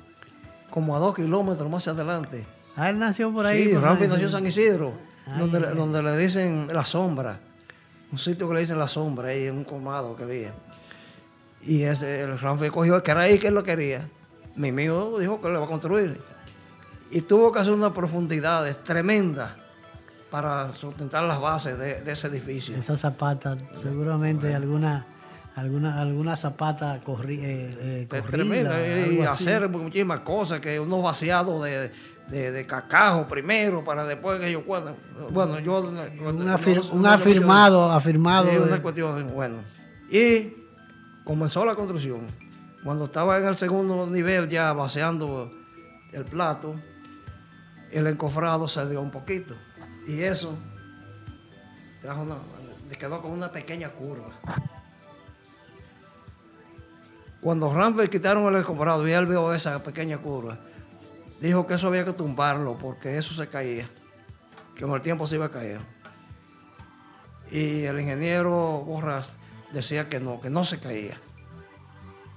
como a dos kilómetros más adelante. Ah, él nació por ahí. Sí, Ramfi nació en San Isidro, donde, donde le dicen la sombra, un sitio que le dicen la sombra, ahí en un comado que había. Y ese, el Ramfi cogió, que era ahí que él lo quería. Mi amigo dijo que lo va a construir. Y tuvo que hacer unas profundidades tremendas para sustentar las bases de, ese edificio. Esa zapata, seguramente alguna alguna, alguna zapata corri, eh, eh Tremenda, y hacer muchísimas cosas, que unos vaciados de, de, cacajo primero para después que ellos puedan. Bueno, yo. Un, afirmado, afirmado. una cuestión, bueno. Y comenzó la construcción. Cuando estaba en el segundo nivel, ya vaciando el plato, el encofrado se dio un poquito. Y eso le quedó con una pequeña curva. Cuando Ramfeld quitaron el encofrado y él vio esa pequeña curva, dijo que eso había que tumbarlo porque eso se caía, que con el tiempo se iba a caer. Y el ingeniero Borras decía que no, que no se caía.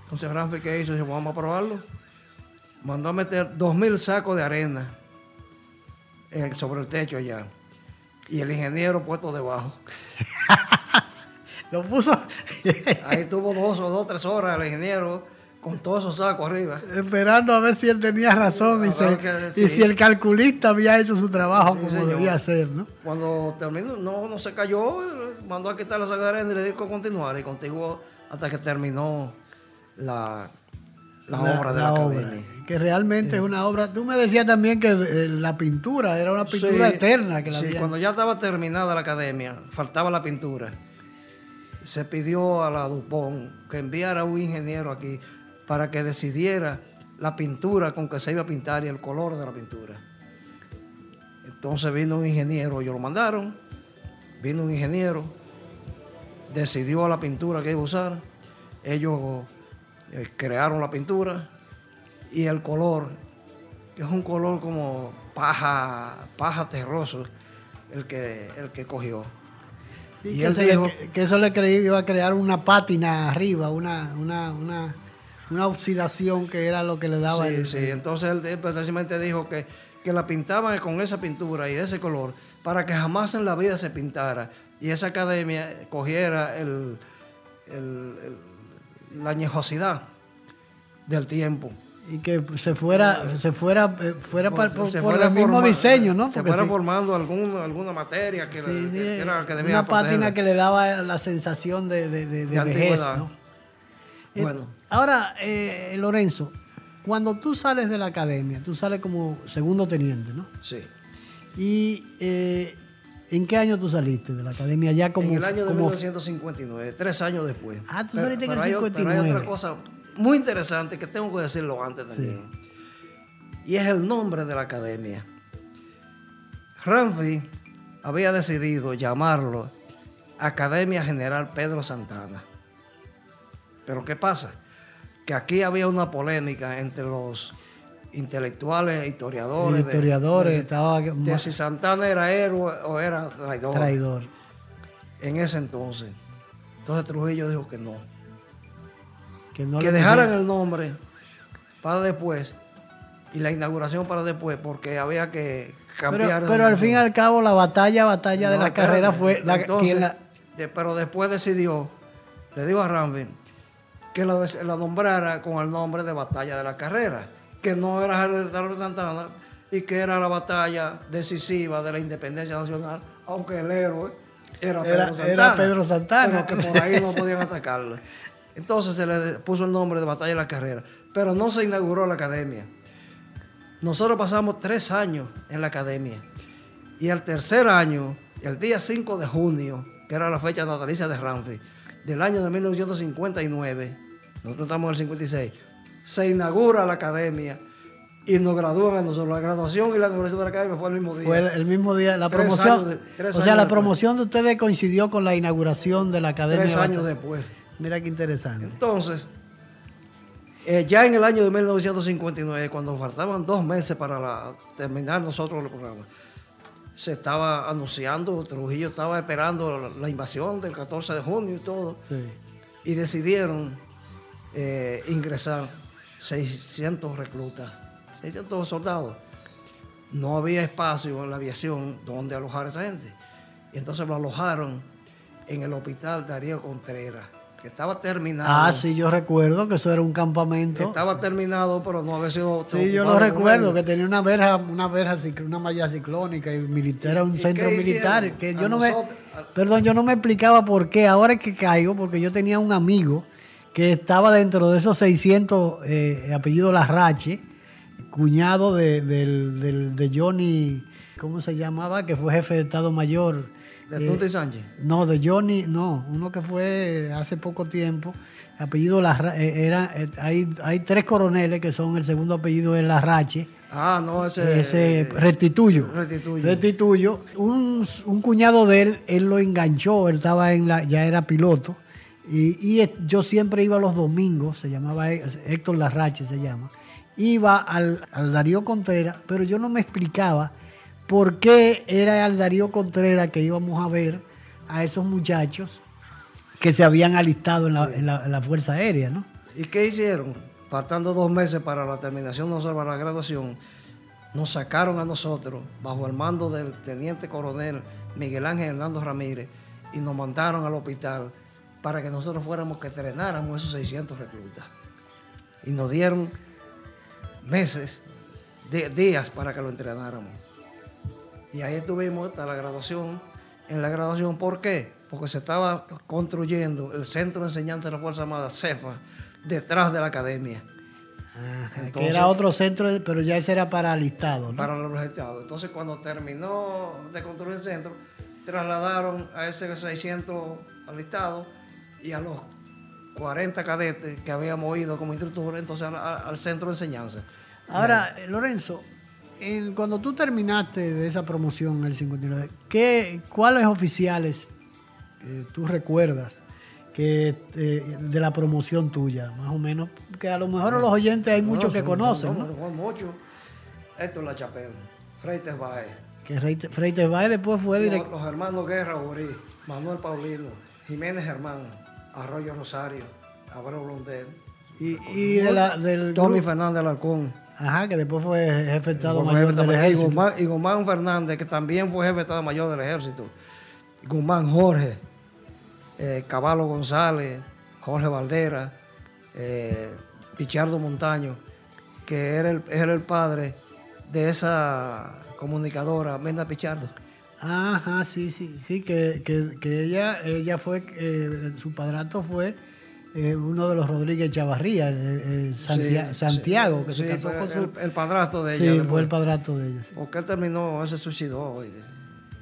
Entonces Ramfi, ¿qué hizo? Dijo, vamos a probarlo. Mandó a meter dos mil sacos de arena sobre el techo allá. Y el ingeniero puesto debajo. [laughs] Lo puso. [laughs] Ahí tuvo dos o dos, tres horas el ingeniero con todos esos sacos arriba. Esperando a ver si él tenía razón y, si el calculista había hecho su trabajo como debía hacer, ¿no? Cuando terminó, no, no se cayó, mandó a quitar la saca de arena y le dijo continuar y continuó hasta que terminó la, obra de la, academia. que realmente es una obra. Tú me decías también que eh, la pintura era una pintura eterna. Que sí, cuando ya estaba terminada la academia, faltaba la pintura. Se pidió a la Dupont que enviara un ingeniero aquí para que decidiera la pintura con que se iba a pintar y el color de la pintura. Entonces vino un ingeniero, ellos lo mandaron, vino un ingeniero, decidió la pintura que iba a usar, ellos eh, crearon la pintura y el color, que es un color como paja, paja terroso, el que, el que cogió. Y, él dijo que eso le creí, iba a crear una pátina arriba, una, una, oxidación que era lo que le daba. Sí, sí, entonces él precisamente dijo que, que la pintaban con esa pintura y ese color para que jamás en la vida se pintara y esa academia cogiera el la añejosidad del tiempo. Y que se fuera, se fuera, eh, fuera por, el mismo diseño, ¿no? se fuera formando alguna materia que, era que debía Una pátina que le daba la sensación de, de, vejez, ¿no? Eh, bueno. ahora, eh, Lorenzo, cuando tú sales de la academia, tú sales como segundo teniente, ¿no? Sí. Y ¿En qué año tú saliste de la academia ya como En el año de 1959, tres años después. Ah, tú saliste en el 59. pero hay otra cosa muy interesante que tengo que decirlo antes también. Y es el nombre de la academia. Ramfi había decidido llamarlo Academia General Pedro Santana. Pero ¿qué pasa? Que aquí había una polémica entre los intelectuales, historiadores. historiadores, de, estaba... de, si Santana era héroe o era traidor. Traidor. En ese entonces. Entonces Trujillo dijo que no. Que, no que dejaran el nombre para después y la inauguración para después, porque había que cambiar. Pero, al fin y al cabo, la batalla, batalla de la carrera fue la, Pero después decidió, le digo a Rambin, que la, la nombrara con el nombre de batalla de la carrera que no era de Santana y que era la batalla decisiva de la independencia nacional, aunque el héroe era Pedro Santana. Era Pedro Santana. Pero que por ahí no podían atacarlo. Entonces se le puso el nombre de Batalla de la Carrera, pero no se inauguró la academia. Nosotros pasamos tres años en la academia y el tercer año, el día 5 de junio, que era la fecha natalicia de Ramfi, del año de 1959, nosotros estamos en el 56, se inaugura la academia y nos gradúan a nosotros. La graduación y la inauguración de la academia fue el mismo día. Fue el, mismo día. La Tres promoción. de- o sea, la promoción de ustedes coincidió con la inauguración de la academia. Tres años después. Mira qué interesante. Entonces, eh, ya en el año de 1959, cuando faltaban dos meses para la- terminar nosotros el programa, se estaba anunciando, Trujillo estaba esperando la, la invasión del 14 de junio y todo, Sí. y decidieron eh, ingresar 600 reclutas, 600 soldados. No había espacio en la aviación donde alojar a esa gente. Y entonces lo alojaron en el hospital Darío Contreras, que estaba terminado. Ah, sí, yo recuerdo que eso era un campamento. Estaba terminado, pero no había sido. Sí, yo lo recuerdo, que tenía una verja, una verja, una malla ciclónica y militar, era un ¿Y centro militar. Que A yo no me, nosotros- perdón, yo no me explicaba por qué. Ahora es que caigo, porque yo tenía un amigo que estaba dentro de esos 600 eh, apellidos Larrache, cuñado de, del- del- de Johnny, ¿cómo se llamaba? Que fue jefe de Estado Mayor. De eh, Tuti Sánchez. no, de Johnny, no, uno que fue hace poco tiempo, apellido Larra, eh, era, eh, hay, hay tres coroneles que son, el segundo apellido es Larrache, Ah, no, ese. ese eh, restituyo. Restituyo. Restituyo. Un, un cuñado de él, él lo enganchó, él estaba en la, ya era piloto, y, yo siempre iba los domingos, se llamaba Hé- Héctor Larrache, se llama, iba al, Darío Contreras, pero yo no me explicaba por qué era al Darío Contreras que íbamos a ver a esos muchachos que se habían alistado en la, en la- Fuerza Aérea, ¿no? ¿Y qué hicieron? Faltando dos meses para la terminación, no para la graduación, nos sacaron a nosotros bajo el mando del teniente coronel Miguel Ángel Hernando Ramírez y nos mandaron al hospital para que nosotros fuéramos que entrenáramos esos 600 reclutas. Y nos dieron meses, de- días para que lo entrenáramos. Y ahí estuvimos hasta la graduación. En la graduación, ¿por qué? Porque se estaba construyendo el Centro de Enseñanza de la Fuerza Armada, CEFA, detrás de la academia, que Entonces- era otro centro, pero ya ese era para alistado, ¿no? para los estados. Entonces, cuando terminó de construir el centro, trasladaron a ese 600 alistados y a los 40 cadetes que habíamos ido como instructores, entonces al, centro de enseñanza. Ahora, eh, Lorenzo, el- cuando tú terminaste de esa promoción en el 59, ¿qué, ¿cuáles oficiales eh, tú recuerdas que eh, de la promoción tuya, más o menos? Que a lo mejor los oyentes hay muchos No, que son- conocen, ¿no? son muchos. Héctor La Chapelle, Freites Baez, Que Freites Baez después fue director. los hermanos Guerra Borí, Manuel Paulino, Jiménez Germán, Arroyo Rosario, Abreu Blondel, Y, y de la, del Tommy grupo- Fernández Alarcón. Ajá, que después fue jefe de Estado Mayor del y, Ejército. Guzmán, y Guzmán Fernández, que también fue jefe de Estado Mayor del Ejército. Guzmán Jorge, eh, Caballo González, Jorge Valdera, eh, Pichardo Montaño, que era el, era el padre de esa comunicadora, Menda Pichardo. Ajá, sí, sí, sí, que, que- que ella, ella fue, eh, su padrato fue eh, uno de los Rodríguez Chavarría, eh, eh, Sí, Santiago, sí, que se sí, casó con su... el, el padrastro de sí, ella. fue el padrato de ella. sí. Porque él terminó, él se suicidó. y-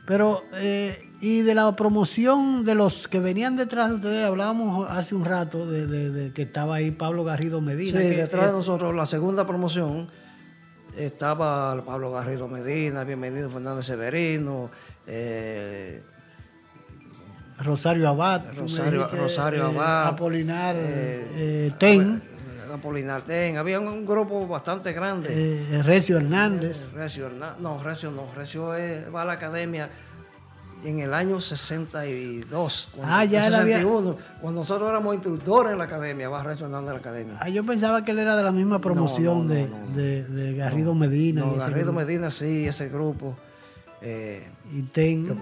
Pero, eh, y de la promoción de los que venían detrás de ustedes, hablábamos hace un rato de, de- de que estaba ahí Pablo Garrido Medina. Sí, que, detrás de nosotros, la segunda promoción, estaba Pablo Garrido Medina, bienvenido Fernández Severino, eh, Rosario Abad, Rosario, dijiste, Rosario eh, Abad, Apolinar eh, Ten, Apolinar Ten, había un grupo bastante grande. Recio Hernández. Recio, no, Recio no, Recio es- va a la academia en el año 62, cuando, Ah, ya en él había- 61, cuando nosotros éramos instructores en la academia, Recio Hernández a la academia. Ah, yo pensaba que él era de la misma promoción no, de, no, no. de- de Garrido Medina. No, Garrido grupo. Medina sí, ese grupo. eh, y Ten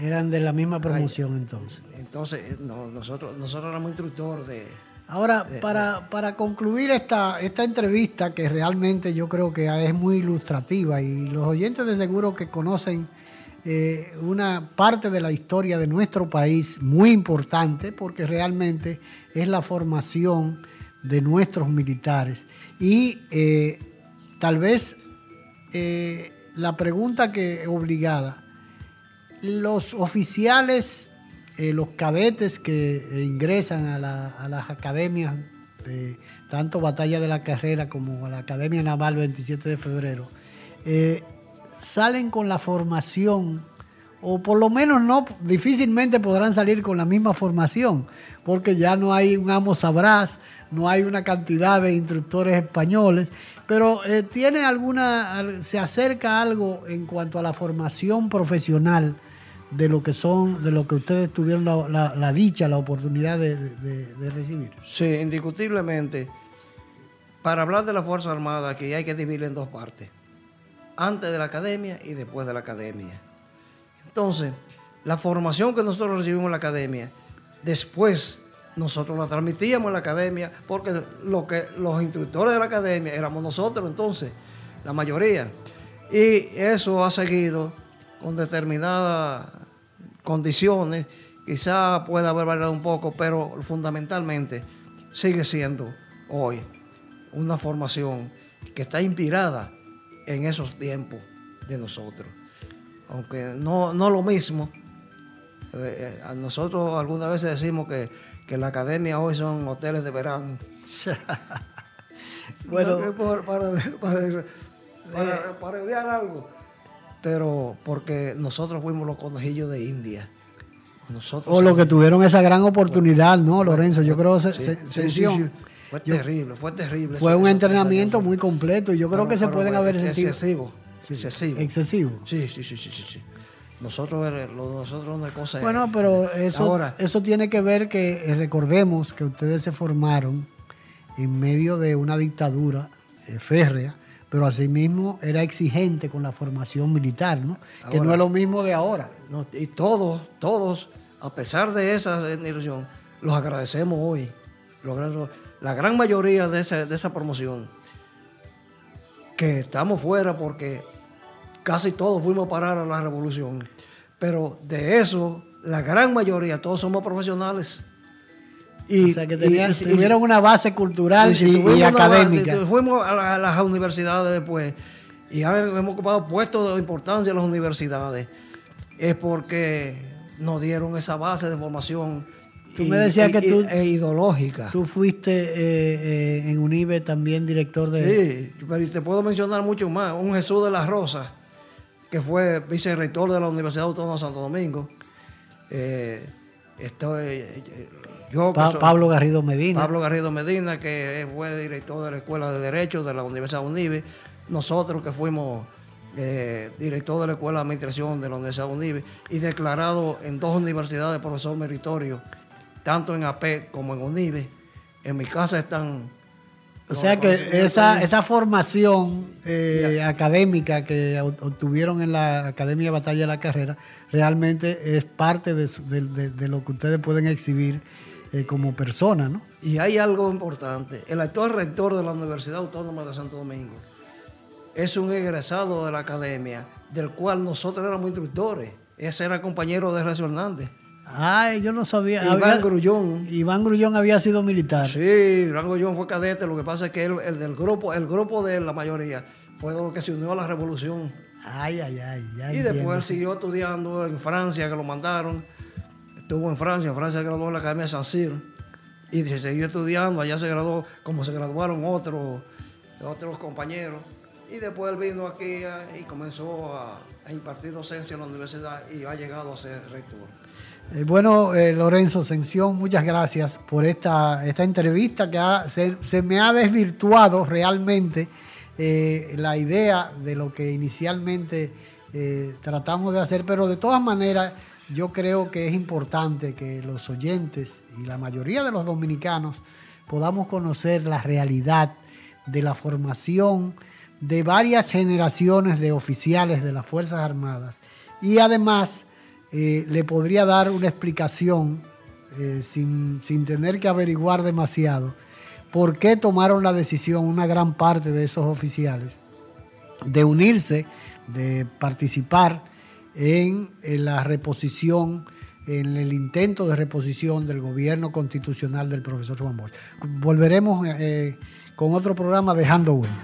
eran de la misma promoción entonces. entonces, eh, no, nosotros, nosotros éramos instructores de... Ahora, para, para concluir esta, esta entrevista, que realmente yo creo que es muy ilustrativa y los oyentes de seguro que conocen eh, una parte de la historia de nuestro país muy importante, porque realmente es la formación de nuestros militares. Y eh, tal vez eh, la pregunta que obligada, los oficiales, los cadetes que ingresan a, la- a las academias de, tanto Batalla de la Carrera como la Academia Naval 27 de febrero, eh, salen con la formación, o por lo menos no, difícilmente podrán salir con la misma formación, porque ya no hay un amo sabrás, no hay una cantidad de instructores españoles, pero eh, tiene alguna, se acerca algo en cuanto a la formación profesional de lo que son, de lo que ustedes tuvieron la, dicha, la oportunidad de, de, recibir. Sí, indiscutiblemente. Para hablar de la Fuerza Armada, aquí hay que dividir en dos partes antes de la academia y después de la academia. Entonces, la formación que nosotros recibimos en la academia, después nosotros la transmitíamos en la academia, porque lo que, los instructores de la academia éramos nosotros entonces, la mayoría. Y eso ha seguido con determinadas condiciones, quizá pueda haber variado un poco, pero fundamentalmente sigue siendo hoy una formación que está inspirada en esos tiempos de nosotros. Aunque no, no lo mismo. Eh, eh, nosotros algunas veces decimos que, que la academia hoy son hoteles de verano. [laughs] bueno, para, para, odiar algo. Pero porque nosotros fuimos los conejillos de India. Nosotros o los que tuvieron esa gran oportunidad, ¿no, Lorenzo? Yo creo que se, fue terrible, fue terrible. Fue un entrenamiento muy completo y yo creo que se pueden haber sentido. Excesivo. excesivo. Excesivo. Sí, sí, sí, sí, sí. Nosotros, eh, nosotros una cosa Bueno, pero eso, eso tiene que ver que eh, recordemos que ustedes se formaron en medio de una dictadura eh, férrea, pero asimismo era exigente con la formación militar, ¿no? que no es lo mismo de ahora. y todos, todos, a pesar de esa ilusión, los agradecemos hoy. Los la gran mayoría de esa, promoción, que estamos fuera porque casi todos fuimos a parar a la revolución, pero de eso, la gran mayoría, todos somos profesionales. Y, o sea que tuvieron una base cultural y, académica. fuimos a, las universidades después y hemos ocupado puestos de importancia en las universidades, es porque nos dieron esa base de formación Tú me decías que tú. E ideológica. Tú fuiste eh, eh, en UNIBE también director de. Sí, pero te puedo mencionar mucho más. Un Jesús de las Rosas, que fue vicerrector de la Universidad Autónoma de Santo Domingo. Eh, estoy, yo, Pablo Garrido Medina. Pablo Garrido Medina, que fue director de la Escuela de Derecho de la Universidad UNIBE. Nosotros que fuimos director de la Escuela de Administración de la Universidad UNIBE y declarado en dos universidades profesor meritorio tanto en AP como en UNIBE. En mi casa están... O sea que esa, esa formación eh, académica que obtuvieron en la Academia de Batalla de la Carrera realmente es parte de, lo que ustedes pueden exhibir eh, como persona, ¿no? Y hay algo importante. El actual rector de la Universidad Autónoma de Santo Domingo es un egresado de la academia, del cual nosotros éramos instructores. Ese era compañero de Recio Hernández. Ay, yo no sabía. Iván Grullón. Iván Grullón había sido militar. Sí, Iván Grullón fue cadete. Lo que pasa es que él, el del grupo, el grupo de la mayoría, fue lo que se unió a la revolución. Ay, ay, ay. y después él siguió estudiando en Francia, que lo mandaron. Estuvo en Francia, en Francia graduó en la Academia de San Ciro. Y se siguió estudiando, allá se graduó, como se graduaron otros, otros compañeros. Y después él vino aquí y comenzó a, a impartir docencia en la universidad y ha llegado a ser rector. Eh, bueno, eh, Lorenzo Sención, muchas gracias por esta, esta entrevista que se, me ha desvirtuado realmente eh, la idea de lo que inicialmente tratamos de hacer, pero de todas maneras yo creo que es importante que los oyentes y la mayoría de los dominicanos podamos conocer la realidad de la formación de varias generaciones de oficiales de las Fuerzas Armadas. Y además eh, le podría dar una explicación eh, sin, tener que averiguar demasiado por qué tomaron la decisión una gran parte de esos oficiales de unirse, de participar en, la reposición, en el intento de reposición del gobierno constitucional del profesor Juan Bosch. Volveremos eh, con otro programa Dejando Huellas.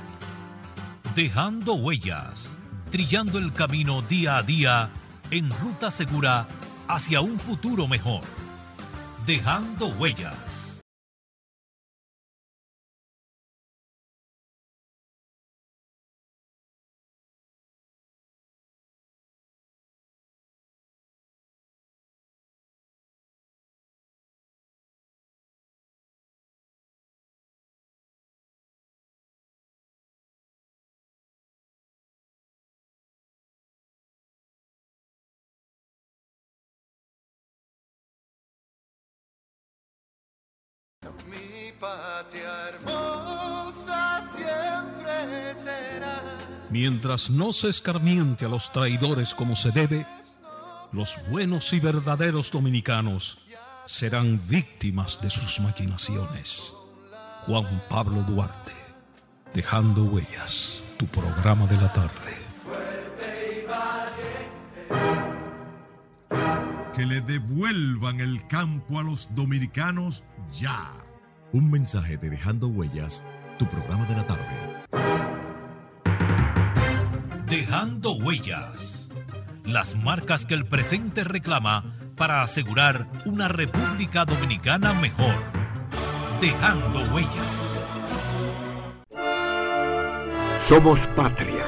Dejando Huellas, trillando el camino día a día en ruta segura hacia un futuro mejor, dejando huellas. Mi patria hermosa siempre será. Mientras no se escarmiente a los traidores como se debe, los buenos y verdaderos dominicanos serán víctimas de sus maquinaciones. Juan Pablo Duarte, dejando huellas, tu programa de la tarde. Que le devuelvan el campo a los dominicanos ya. Un mensaje de Dejando Huellas, tu programa de la tarde. Dejando huellas. Las marcas que el presente reclama para asegurar una República Dominicana mejor. Dejando huellas. Somos patria.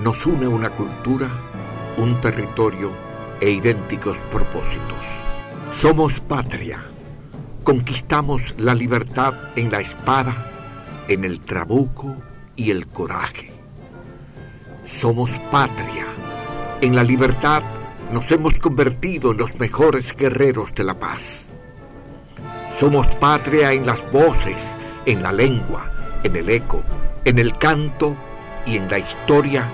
Nos une una cultura, un territorio e idénticos propósitos. Somos patria. Conquistamos la libertad en la espada, en el trabuco y el coraje. Somos patria. En la libertad nos hemos convertido en los mejores guerreros de la paz. Somos patria en las voces, en la lengua, en el eco, en el canto y en la historia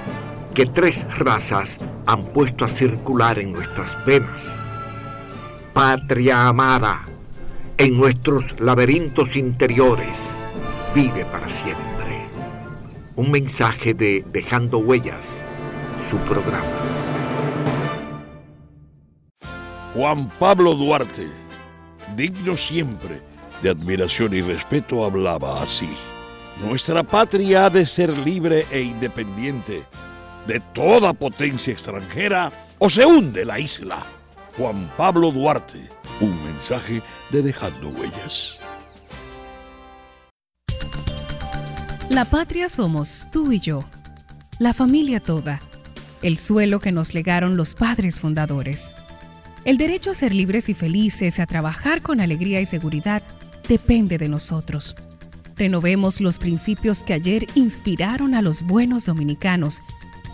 que tres razas han puesto a circular en nuestras venas. Patria amada, en nuestros laberintos interiores, vive para siempre. Un mensaje de Dejando Huellas, su programa. Juan Pablo Duarte, digno siempre de admiración y respeto, hablaba así. Nuestra patria ha de ser libre e independiente de toda potencia extranjera o se hunde la isla. Juan Pablo Duarte, un mensaje de Dejando Huellas. La patria somos tú y yo, la familia toda, el suelo que nos legaron los padres fundadores. El derecho a ser libres y felices, a trabajar con alegría y seguridad, depende de nosotros. Renovemos los principios que ayer inspiraron a los buenos dominicanos,